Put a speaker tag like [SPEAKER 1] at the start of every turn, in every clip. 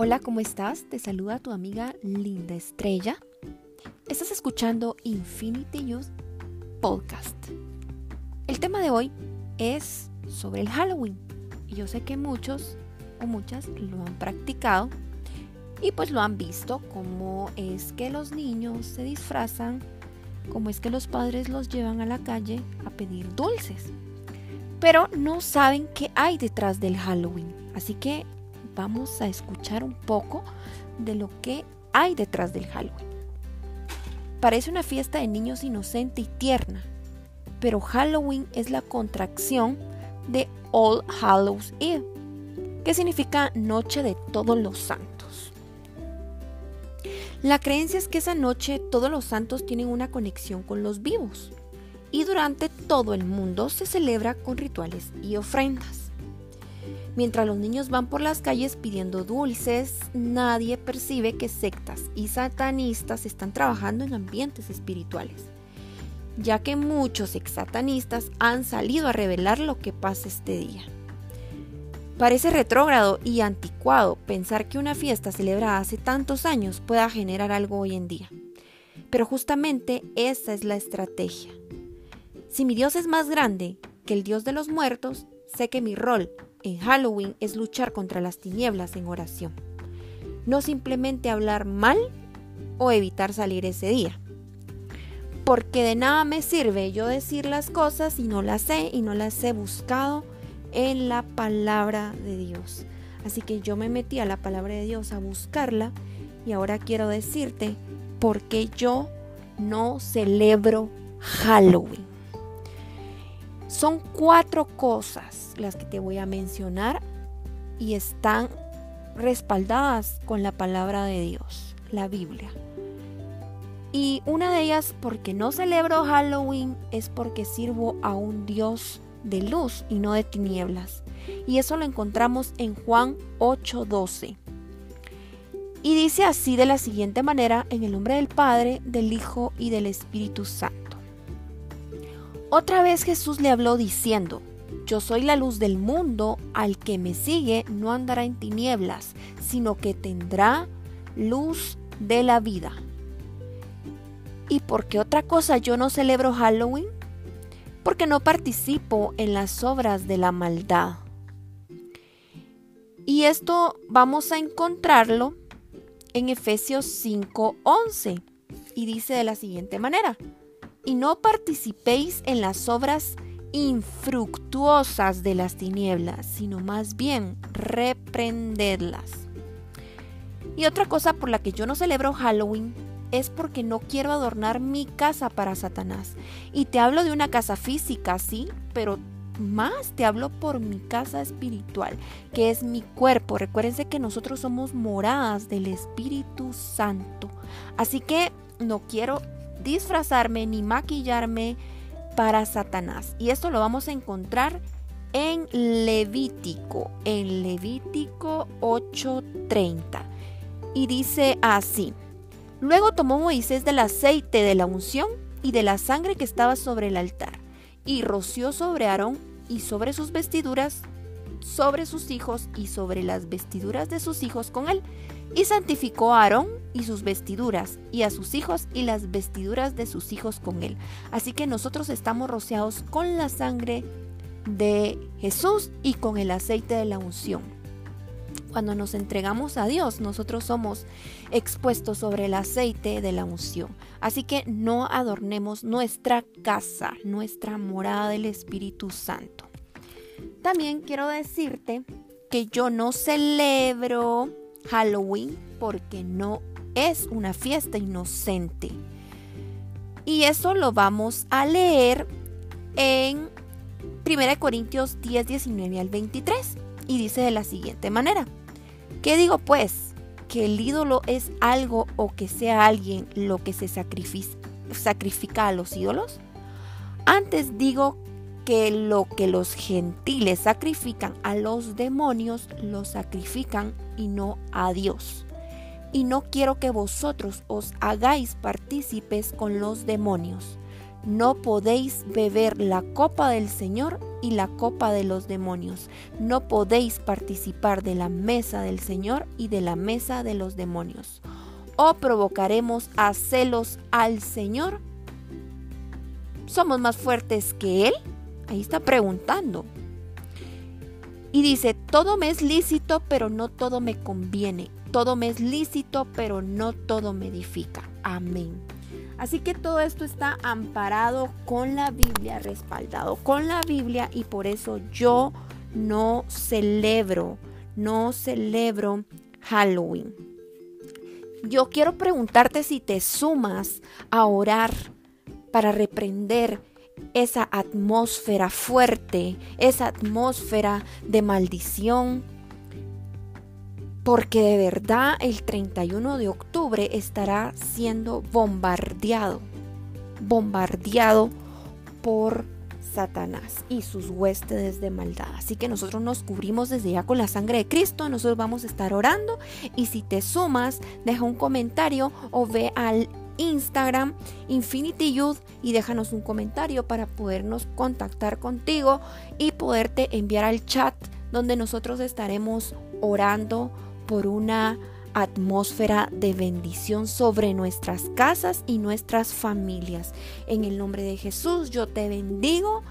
[SPEAKER 1] Hola, ¿cómo estás? Te saluda tu amiga Linda Estrella. Estás escuchando Infinity Youth Podcast. El tema de hoy es sobre el Halloween. Y yo sé que muchos o muchas lo han practicado y pues lo han visto, cómo es que los niños se disfrazan, cómo es que los padres los llevan a la calle a pedir dulces. Pero no saben qué hay detrás del Halloween. Así que vamos a escuchar un poco de lo que hay detrás del Halloween. Parece una fiesta de niños inocente y tierna, pero Halloween es la contracción de All Hallows Eve, que significa Noche de Todos los Santos. La creencia es que esa noche todos los santos tienen una conexión con los vivos y durante todo el mundo se celebra con rituales y ofrendas. Mientras los niños van por las calles pidiendo dulces, nadie percibe que sectas y satanistas están trabajando en ambientes espirituales, ya que muchos ex-satanistas han salido a revelar lo que pasa este día. Parece retrógrado y anticuado pensar que una fiesta celebrada hace tantos años pueda generar algo hoy en día. Pero justamente esa es la estrategia. Si mi Dios es más grande que el Dios de los muertos, sé que mi rol en Halloween es luchar contra las tinieblas en oración. No simplemente hablar mal o evitar salir ese día. Porque de nada me sirve yo decir las cosas si no las sé y no las he buscado en la palabra de Dios. Así que yo me metí a la palabra de Dios a buscarla y ahora quiero decirte por qué yo no celebro Halloween. Son cuatro cosas las que te voy a mencionar y están respaldadas con la palabra de Dios, la Biblia. Y una de ellas, porque no celebro Halloween, es porque sirvo a un Dios de luz y no de tinieblas. Y eso lo encontramos en Juan 8:12. Y dice así de la siguiente manera, en el nombre del Padre, del Hijo y del Espíritu Santo. Otra vez Jesús le habló diciendo, Yo soy la luz del mundo, al que me sigue no andará en tinieblas, sino que tendrá luz de la vida. ¿Y por qué otra cosa yo no celebro Halloween? Porque no participo en las obras de la maldad. Y esto vamos a encontrarlo en Efesios 5:11 y dice de la siguiente manera, y no participéis en las obras infructuosas de las tinieblas, sino más bien reprendedlas. Y otra cosa por la que yo no celebro Halloween es porque no quiero adornar mi casa para Satanás. Y te hablo de una casa física, sí, pero más te hablo por mi casa espiritual, que es mi cuerpo. Recuérdense que nosotros somos moradas del Espíritu Santo. Así que no quiero disfrazarme ni maquillarme para Satanás. Y esto lo vamos a encontrar en Levítico, en Levítico 8:30. Y dice así, luego tomó Moisés del aceite de la unción y de la sangre que estaba sobre el altar, y roció sobre Aarón y sobre sus vestiduras, sobre sus hijos y sobre las vestiduras de sus hijos con él, y santificó a Aarón y sus vestiduras, y a sus hijos y las vestiduras de sus hijos con él. Así que nosotros estamos rociados con la sangre de Jesús y con el aceite de la unción. Cuando nos entregamos a Dios, nosotros somos expuestos sobre el aceite de la unción. Así que no adornemos nuestra casa, nuestra morada del Espíritu Santo. También quiero decirte que yo no celebro Halloween porque no es una fiesta inocente. Y eso lo vamos a leer en 1 Corintios 10, 19 al 23. Y dice de la siguiente manera. ¿Qué digo pues? ¿Que el ídolo es algo o que sea alguien lo que se sacrifica, a los ídolos? Antes digo que lo que los gentiles sacrifican a los demonios, lo sacrifican y no a Dios. Y no quiero que vosotros os hagáis partícipes con los demonios. no podéis beber la copa del Señor y la copa de los demonios. No podéis participar de la mesa del Señor y de la mesa de los demonios. O provocaremos a celos al Señor. ¿Somos más fuertes que Él? Ahí está preguntando. Y dice, todo me es lícito, pero no todo me conviene. Todo me es lícito, pero no todo me edifica. Amén. Así que todo esto está amparado con la Biblia, respaldado con la Biblia y por eso yo no celebro, no celebro Halloween. Yo quiero preguntarte si te sumas a orar para reprender esa atmósfera fuerte, esa atmósfera de maldición, porque de verdad el 31 de octubre estará siendo bombardeado, bombardeado por Satanás y sus huestes de maldad. Así que nosotros nos cubrimos desde ya con la sangre de Cristo, nosotros vamos a estar orando y si te sumas, deja un comentario o ve al Instagram Infinity Youth y déjanos un comentario para podernos contactar contigo y poderte enviar al chat donde nosotros estaremos orando por una atmósfera de bendición sobre nuestras casas y nuestras familias. En el nombre de Jesús yo te bendigo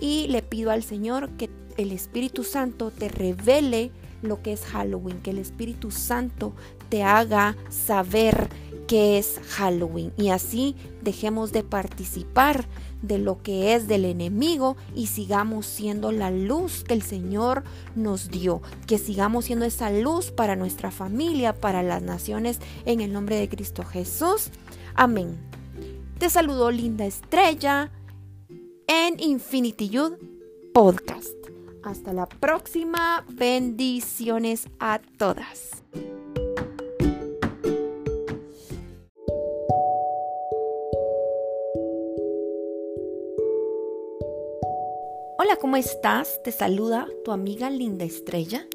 [SPEAKER 1] y le pido al Señor que el Espíritu Santo te revele lo que es Halloween, que el Espíritu Santo te haga saber qué es Halloween y así dejemos de participar de lo que es del enemigo y sigamos siendo la luz que el Señor nos dio, que sigamos siendo esa luz para nuestra familia, para las naciones, en el nombre de Cristo Jesús. Amén. Te saludó Linda Estrella en Infinity Youth Podcast. Hasta la próxima. Bendiciones a todas. ¿Cómo estás? Te saluda tu amiga Linda Estrella.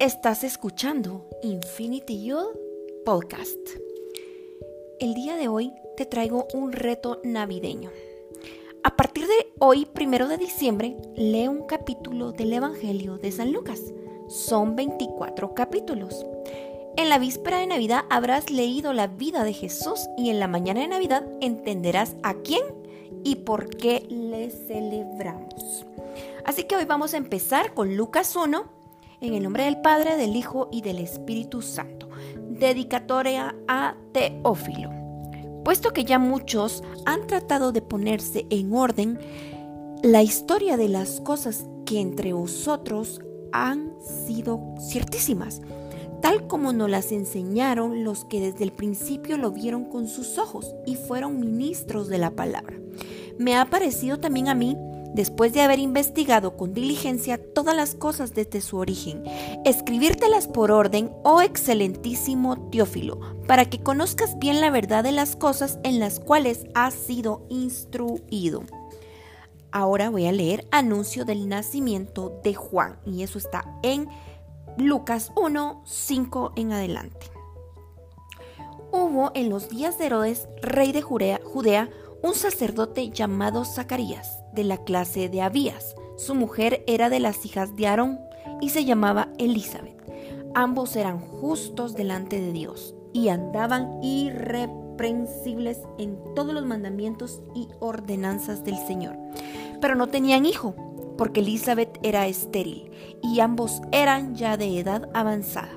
[SPEAKER 1] Estás escuchando Infinity Youth Podcast. El día de hoy te traigo un reto navideño. A partir de hoy, primero de diciembre, lee un capítulo del Evangelio de San Lucas. Son 24 capítulos. En la víspera de Navidad habrás leído la vida de Jesús y en la mañana de Navidad entenderás a quién y por qué le celebramos. Así que hoy vamos a empezar con Lucas 1, en el nombre del Padre, del Hijo y del Espíritu Santo. Dedicatoria a Teófilo. Puesto que ya muchos han tratado de ponerse en orden la historia de las cosas que entre vosotros han sido ciertísimas, tal como nos las enseñaron los que desde el principio lo vieron con sus ojos y fueron ministros de la palabra me ha parecido también a mí, después de haber investigado con diligencia todas las cosas desde su origen, escribírtelas por orden, oh excelentísimo Teófilo, para que conozcas bien la verdad de las cosas en las cuales has sido instruido. Ahora voy a leer anuncio del nacimiento de Juan, y eso está en Lucas 1, 5 en adelante. Hubo en los días de Herodes, rey de Judea, un sacerdote llamado Zacarías, de la clase de Abías. Su mujer era de las hijas de Aarón y se llamaba Elizabeth. Ambos eran justos delante de Dios y andaban irreprensibles en todos los mandamientos y ordenanzas del Señor. Pero no tenían hijo, porque Elizabeth era estéril y ambos eran ya de edad avanzada.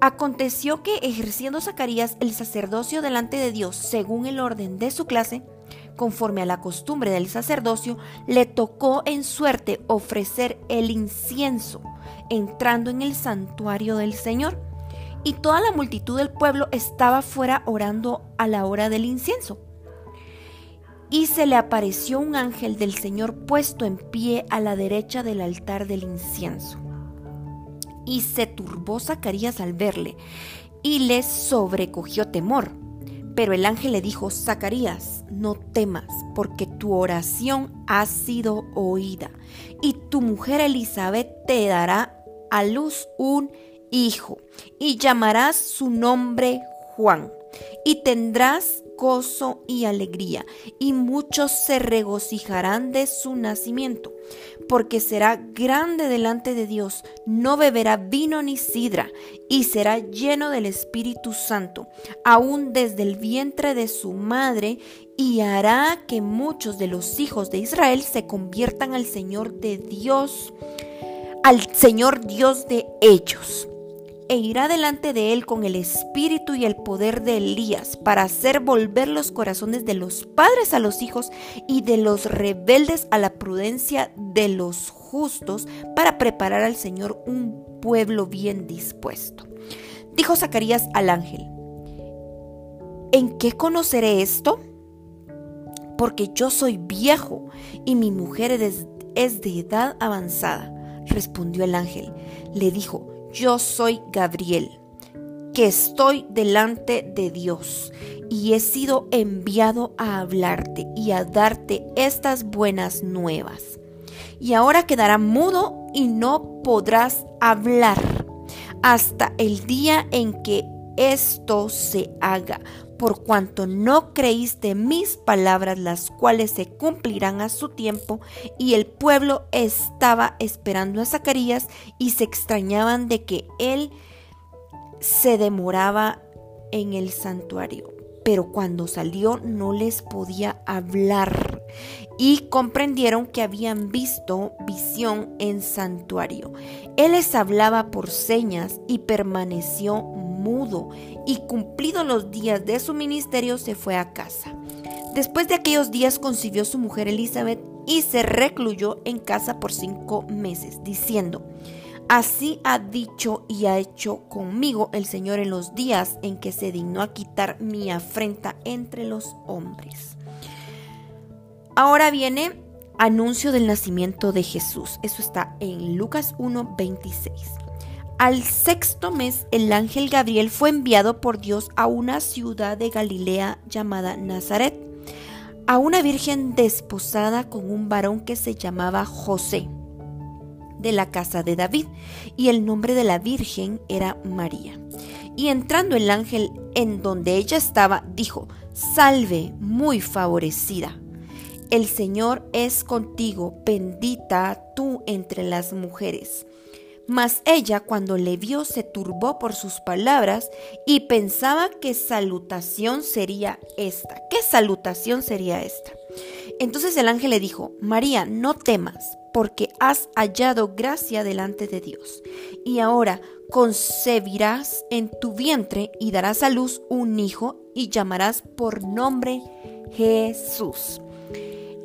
[SPEAKER 1] Aconteció que ejerciendo Zacarías el sacerdocio delante de Dios según el orden de su clase, conforme a la costumbre del sacerdocio, le tocó en suerte ofrecer el incienso, entrando en el santuario del Señor. Y toda la multitud del pueblo estaba fuera orando a la hora del incienso. Y se le apareció un ángel del Señor puesto en pie a la derecha del altar del incienso y se turbó Zacarías al verle, y le sobrecogió temor. Pero el ángel le dijo, Zacarías, no temas, porque tu oración ha sido oída, y tu mujer Elizabeth te dará a luz un hijo, y llamarás su nombre Juan, y tendrás gozo y alegría, y muchos se regocijarán de su nacimiento, porque será grande delante de Dios, no beberá vino ni sidra, y será lleno del Espíritu Santo, aún desde el vientre de su madre, y hará que muchos de los hijos de Israel se conviertan al Señor de Dios, al Señor Dios de ellos e irá delante de él con el espíritu y el poder de Elías para hacer volver los corazones de los padres a los hijos y de los rebeldes a la prudencia de los justos para preparar al Señor un pueblo bien dispuesto. Dijo Zacarías al ángel, ¿en qué conoceré esto? Porque yo soy viejo y mi mujer es, de edad avanzada. Respondió el ángel. Le dijo, yo soy Gabriel, que estoy delante de Dios y he sido enviado a hablarte y a darte estas buenas nuevas. Y ahora quedará mudo y no podrás hablar hasta el día en que esto se haga, por cuanto no creíste mis palabras, las cuales se cumplirán a su tiempo, y el pueblo estaba esperando a Zacarías y se extrañaban de que él se demoraba en el santuario. Pero cuando salió no les podía hablar y comprendieron que habían visto visión en santuario. Él les hablaba por señas y permaneció mudo y cumplido los días de su ministerio se fue a casa. Después de aquellos días concibió su mujer Elizabeth y se recluyó en casa por cinco meses, diciendo, Así ha dicho y ha hecho conmigo el Señor en los días en que se dignó a quitar mi afrenta entre los hombres. Ahora viene anuncio del nacimiento de Jesús. Eso está en Lucas 1:26. Al sexto mes, el ángel Gabriel fue enviado por Dios a una ciudad de Galilea llamada Nazaret, a una virgen desposada con un varón que se llamaba José, de la casa de David, y el nombre de la virgen era María. Y entrando el ángel en donde ella estaba, dijo, Salve, muy favorecida. El Señor es contigo, bendita tú entre las mujeres. Mas ella cuando le vio se turbó por sus palabras y pensaba qué salutación sería esta. ¿Qué salutación sería esta? Entonces el ángel le dijo, María, no temas, porque has hallado gracia delante de Dios. Y ahora concebirás en tu vientre y darás a luz un hijo y llamarás por nombre Jesús.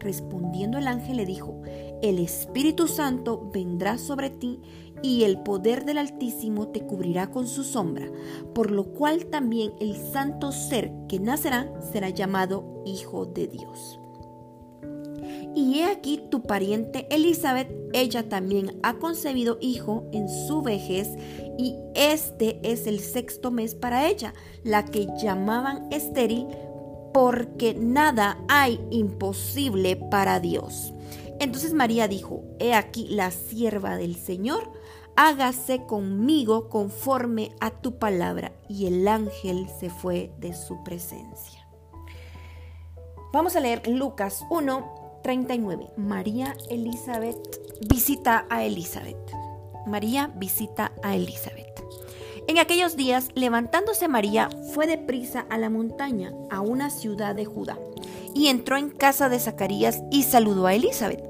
[SPEAKER 1] Respondiendo el ángel le dijo, el Espíritu Santo vendrá sobre ti y el poder del Altísimo te cubrirá con su sombra, por lo cual también el santo ser que nacerá será llamado Hijo de Dios. Y he aquí tu pariente Elizabeth, ella también ha concebido hijo en su vejez, y este es el sexto mes para ella, la que llamaban estéril, porque nada hay imposible para Dios. Entonces María dijo, He aquí la sierva del Señor, hágase conmigo conforme a tu palabra. Y el ángel se fue de su presencia. Vamos a leer Lucas 1, 39. María Elizabeth visita a Elizabeth. María visita a Elizabeth. En aquellos días, levantándose María, fue deprisa a la montaña, a una ciudad de Judá y entró en casa de Zacarías y saludó a Elizabeth.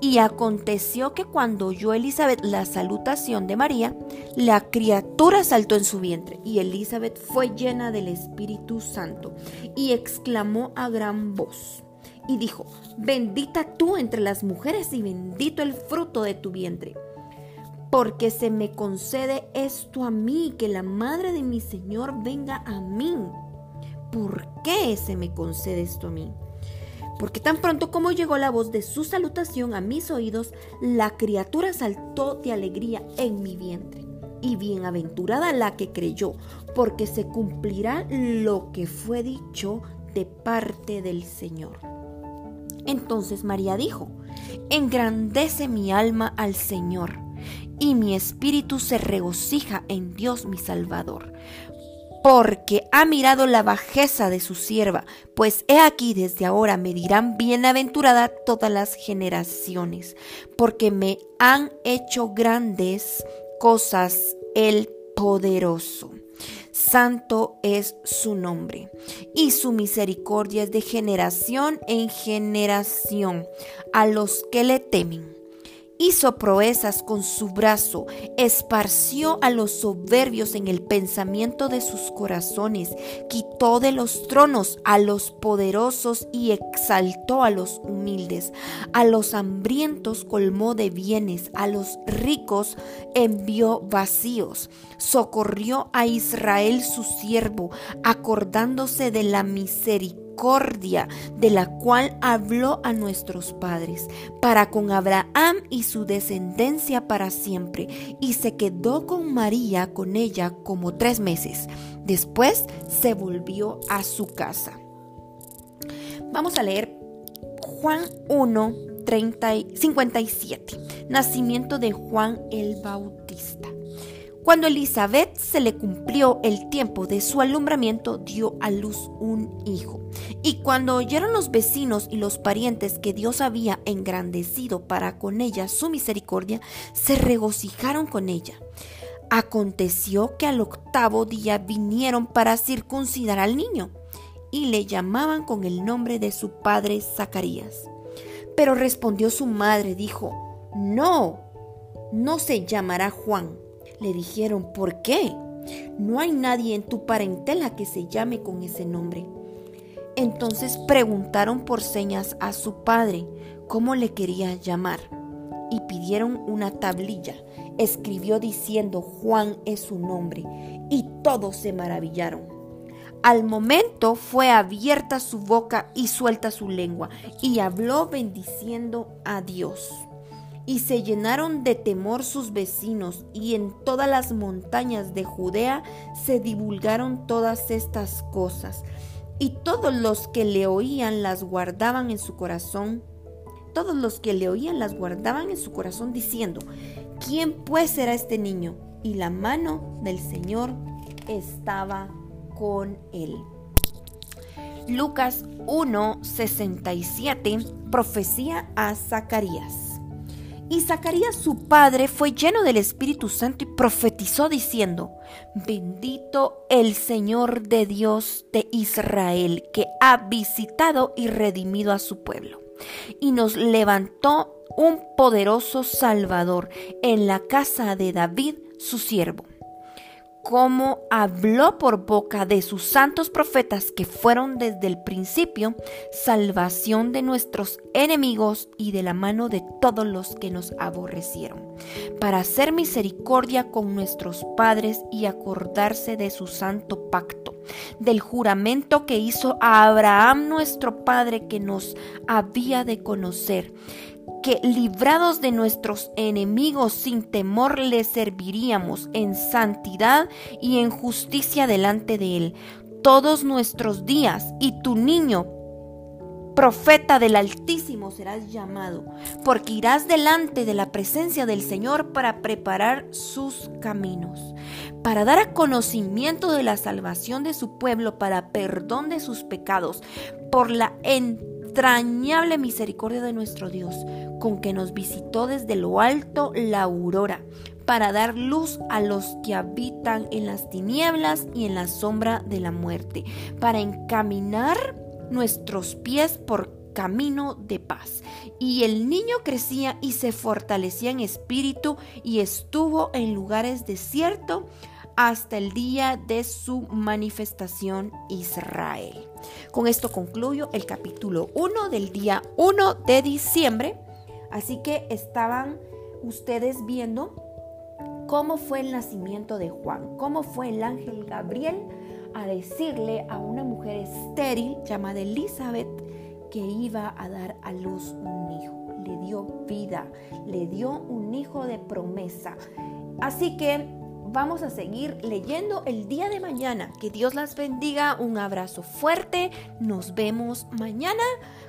[SPEAKER 1] Y aconteció que cuando oyó Elizabeth la salutación de María, la criatura saltó en su vientre, y Elizabeth fue llena del Espíritu Santo, y exclamó a gran voz, y dijo, bendita tú entre las mujeres y bendito el fruto de tu vientre. Porque se me concede esto a mí, que la madre de mi Señor venga a mí. ¿Por qué se me concede esto a mí? porque tan pronto como llegó la voz de su salutación a mis oídos, la criatura saltó de alegría en mi vientre. y bienaventurada la que creyó, porque se cumplirá lo que fue dicho de parte del Señor. Entonces María dijo, engrandece mi alma al Señor, y mi espíritu se regocija en Dios mi Salvador, porque ha mirado la bajeza de su sierva, pues he aquí desde ahora me dirán bienaventurada todas las generaciones, porque me han hecho grandes cosas el poderoso. Santo es su nombre, y su misericordia es de generación en generación a los que le temen hizo proezas con su brazo, esparció a los soberbios en el pensamiento de sus corazones, quitó de los tronos a los poderosos y exaltó a los humildes, a los hambrientos colmó de bienes, a los ricos envió vacíos, socorrió a Israel su siervo, acordándose de la misericordia de la cual habló a nuestros padres, para con Abraham y su descendencia para siempre, y se quedó con María con ella como tres meses. Después se volvió a su casa. Vamos a leer Juan 1, 57. Nacimiento de Juan el Bautista. Cuando Elizabeth se le cumplió el tiempo de su alumbramiento, dio a luz un hijo. Y cuando oyeron los vecinos y los parientes que Dios había engrandecido para con ella su misericordia, se regocijaron con ella. Aconteció que al octavo día vinieron para circuncidar al niño y le llamaban con el nombre de su padre Zacarías. Pero respondió su madre, dijo, no, no se llamará Juan le dijeron, ¿por qué? No hay nadie en tu parentela que se llame con ese nombre. Entonces preguntaron por señas a su padre cómo le quería llamar y pidieron una tablilla. Escribió diciendo Juan es su nombre y todos se maravillaron. Al momento fue abierta su boca y suelta su lengua y habló bendiciendo a Dios. Y se llenaron de temor sus vecinos, y en todas las montañas de Judea se divulgaron todas estas cosas. Y todos los que le oían las guardaban en su corazón. Todos los que le oían las guardaban en su corazón diciendo, ¿quién pues será este niño? Y la mano del Señor estaba con él. Lucas 1:67 Profecía a Zacarías. Y Zacarías su padre fue lleno del Espíritu Santo y profetizó diciendo, bendito el Señor de Dios de Israel, que ha visitado y redimido a su pueblo, y nos levantó un poderoso Salvador en la casa de David, su siervo como habló por boca de sus santos profetas que fueron desde el principio salvación de nuestros enemigos y de la mano de todos los que nos aborrecieron, para hacer misericordia con nuestros padres y acordarse de su santo pacto, del juramento que hizo a Abraham nuestro padre que nos había de conocer que librados de nuestros enemigos sin temor le serviríamos en santidad y en justicia delante de él. Todos nuestros días, y tu niño, profeta del Altísimo, serás llamado, porque irás delante de la presencia del Señor para preparar sus caminos, para dar a conocimiento de la salvación de su pueblo, para perdón de sus pecados, por la misericordia de nuestro Dios con que nos visitó desde lo alto la aurora, para dar luz a los que habitan en las tinieblas y en la sombra de la muerte, para encaminar nuestros pies por camino de paz. Y el niño crecía y se fortalecía en espíritu y estuvo en lugares desiertos hasta el día de su manifestación Israel. Con esto concluyo el capítulo 1 del día 1 de diciembre Así que estaban ustedes viendo cómo fue el nacimiento de Juan, cómo fue el ángel Gabriel a decirle a una mujer estéril llamada Elizabeth que iba a dar a luz un hijo. Le dio vida, le dio un hijo de promesa. Así que vamos a seguir leyendo el día de mañana. Que Dios las bendiga. Un abrazo fuerte. Nos vemos mañana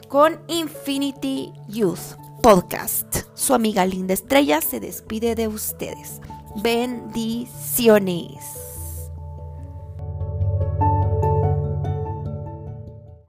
[SPEAKER 1] con Infinity Youth Podcast. Su amiga Linda Estrella se despide de ustedes. Bendiciones.